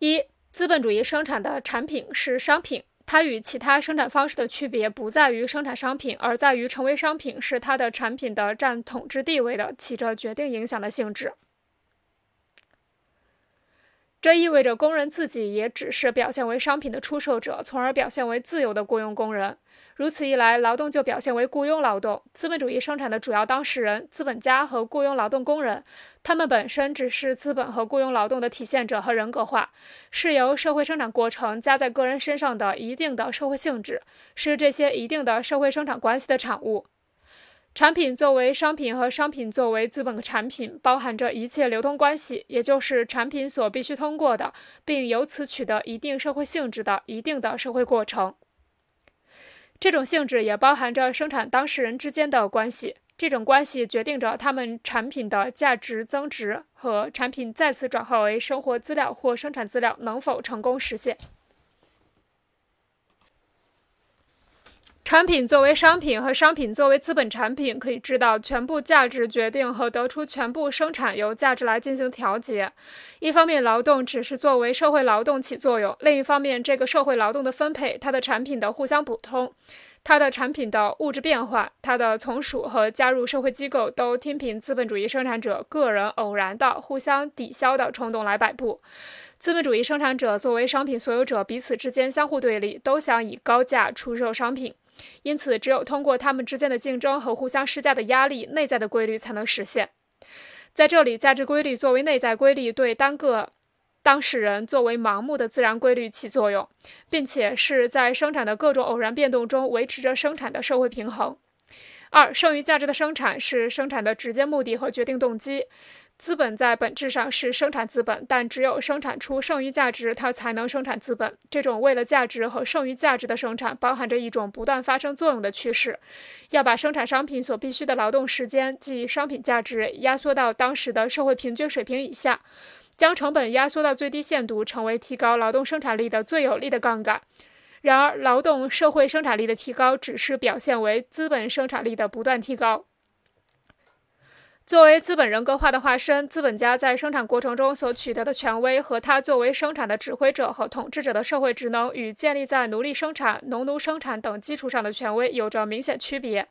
一、资本主义生产的产品是商品。它与其他生产方式的区别不在于生产商品，而在于成为商品是它的产品的占统治地位的、起着决定影响的性质。这意味着工人自己也只是表现为商品的出售者，从而表现为自由的雇佣工人。如此一来，劳动就表现为雇佣劳动。资本主义生产的主要当事人——资本家和雇佣劳动工人，他们本身只是资本和雇佣劳动的体现者和人格化，是由社会生产过程加在个人身上的一定的社会性质，是这些一定的社会生产关系的产物。产品作为商品和商品作为资本产品，包含着一切流通关系，也就是产品所必须通过的，并由此取得一定社会性质的一定的社会过程。这种性质也包含着生产当事人之间的关系，这种关系决定着他们产品的价值增值和产品再次转化为生活资料或生产资料能否成功实现。产品作为商品和商品作为资本产品，可以知道全部价值决定和得出全部生产由价值来进行调节。一方面，劳动只是作为社会劳动起作用；另一方面，这个社会劳动的分配、它的产品的互相补充、它的产品的物质变化、它的从属和加入社会机构，都听凭资本主义生产者个人偶然的互相抵消的冲动来摆布。资本主义生产者作为商品所有者，彼此之间相互对立，都想以高价出售商品。因此，只有通过他们之间的竞争和互相施加的压力，内在的规律才能实现。在这里，价值规律作为内在规律，对单个当事人作为盲目的自然规律起作用，并且是在生产的各种偶然变动中维持着生产的社会平衡。二、剩余价值的生产是生产的直接目的和决定动机。资本在本质上是生产资本，但只有生产出剩余价值，它才能生产资本。这种为了价值和剩余价值的生产，包含着一种不断发生作用的趋势，要把生产商品所必需的劳动时间，即商品价值，压缩到当时的社会平均水平以下，将成本压缩到最低限度，成为提高劳动生产力的最有力的杠杆。然而，劳动社会生产力的提高，只是表现为资本生产力的不断提高。作为资本人格化的化身，资本家在生产过程中所取得的权威和他作为生产的指挥者和统治者的社会职能，与建立在奴隶生产、农奴生产等基础上的权威有着明显区别。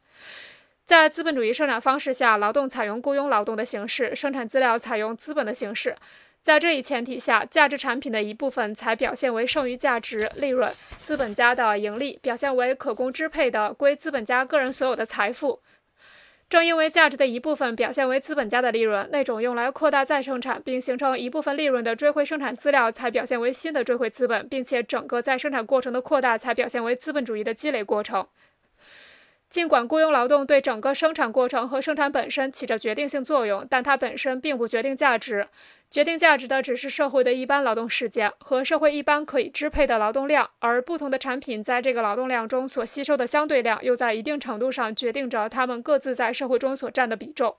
在资本主义生产方式下，劳动采用雇佣劳动的形式，生产资料采用资本的形式。在这一前提下，价值产品的一部分才表现为剩余价值、利润，资本家的盈利表现为可供支配的归资本家个人所有的财富。正因为价值的一部分表现为资本家的利润，那种用来扩大再生产并形成一部分利润的追回生产资料才表现为新的追回资本，并且整个再生产过程的扩大才表现为资本主义的积累过程。尽管雇佣劳动对整个生产过程和生产本身起着决定性作用，但它本身并不决定价值。决定价值的只是社会的一般劳动时间和社会一般可以支配的劳动量，而不同的产品在这个劳动量中所吸收的相对量，又在一定程度上决定着它们各自在社会中所占的比重。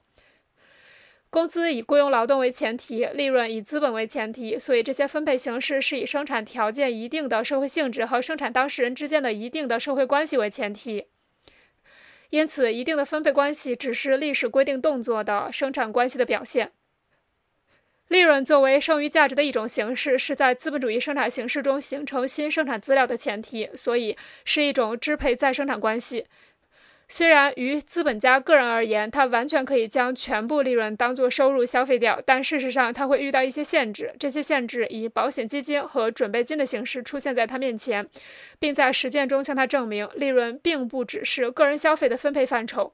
工资以雇佣劳动为前提，利润以资本为前提，所以这些分配形式是以生产条件一定的社会性质和生产当事人之间的一定的社会关系为前提。因此，一定的分配关系只是历史规定动作的生产关系的表现。利润作为剩余价值的一种形式，是在资本主义生产形式中形成新生产资料的前提，所以是一种支配再生产关系。虽然于资本家个人而言，他完全可以将全部利润当作收入消费掉，但事实上他会遇到一些限制。这些限制以保险基金和准备金的形式出现在他面前，并在实践中向他证明，利润并不只是个人消费的分配范畴。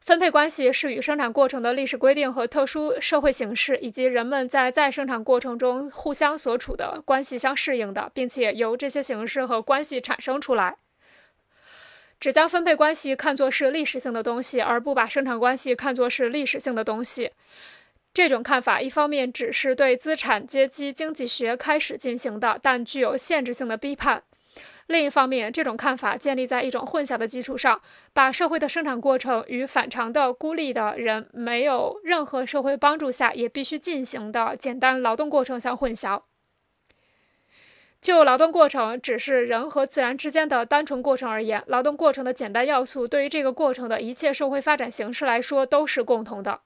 分配关系是与生产过程的历史规定和特殊社会形式，以及人们在再生产过程中互相所处的关系相适应的，并且由这些形式和关系产生出来。只将分配关系看作是历史性的东西，而不把生产关系看作是历史性的东西。这种看法，一方面只是对资产阶级经济学开始进行的，但具有限制性的批判；另一方面，这种看法建立在一种混淆的基础上，把社会的生产过程与反常的孤立的人没有任何社会帮助下也必须进行的简单劳动过程相混淆。就劳动过程只是人和自然之间的单纯过程而言，劳动过程的简单要素对于这个过程的一切社会发展形式来说都是共同的。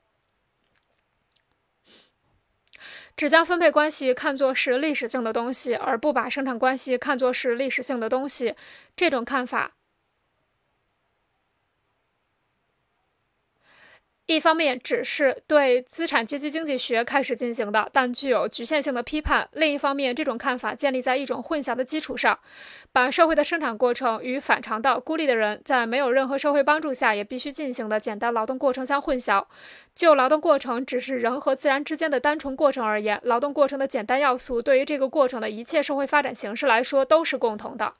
只将分配关系看作是历史性的东西，而不把生产关系看作是历史性的东西，这种看法。一方面只是对资产阶级经济学开始进行的，但具有局限性的批判；另一方面，这种看法建立在一种混淆的基础上，把社会的生产过程与反常的孤立的人在没有任何社会帮助下也必须进行的简单劳动过程相混淆。就劳动过程只是人和自然之间的单纯过程而言，劳动过程的简单要素对于这个过程的一切社会发展形式来说都是共同的。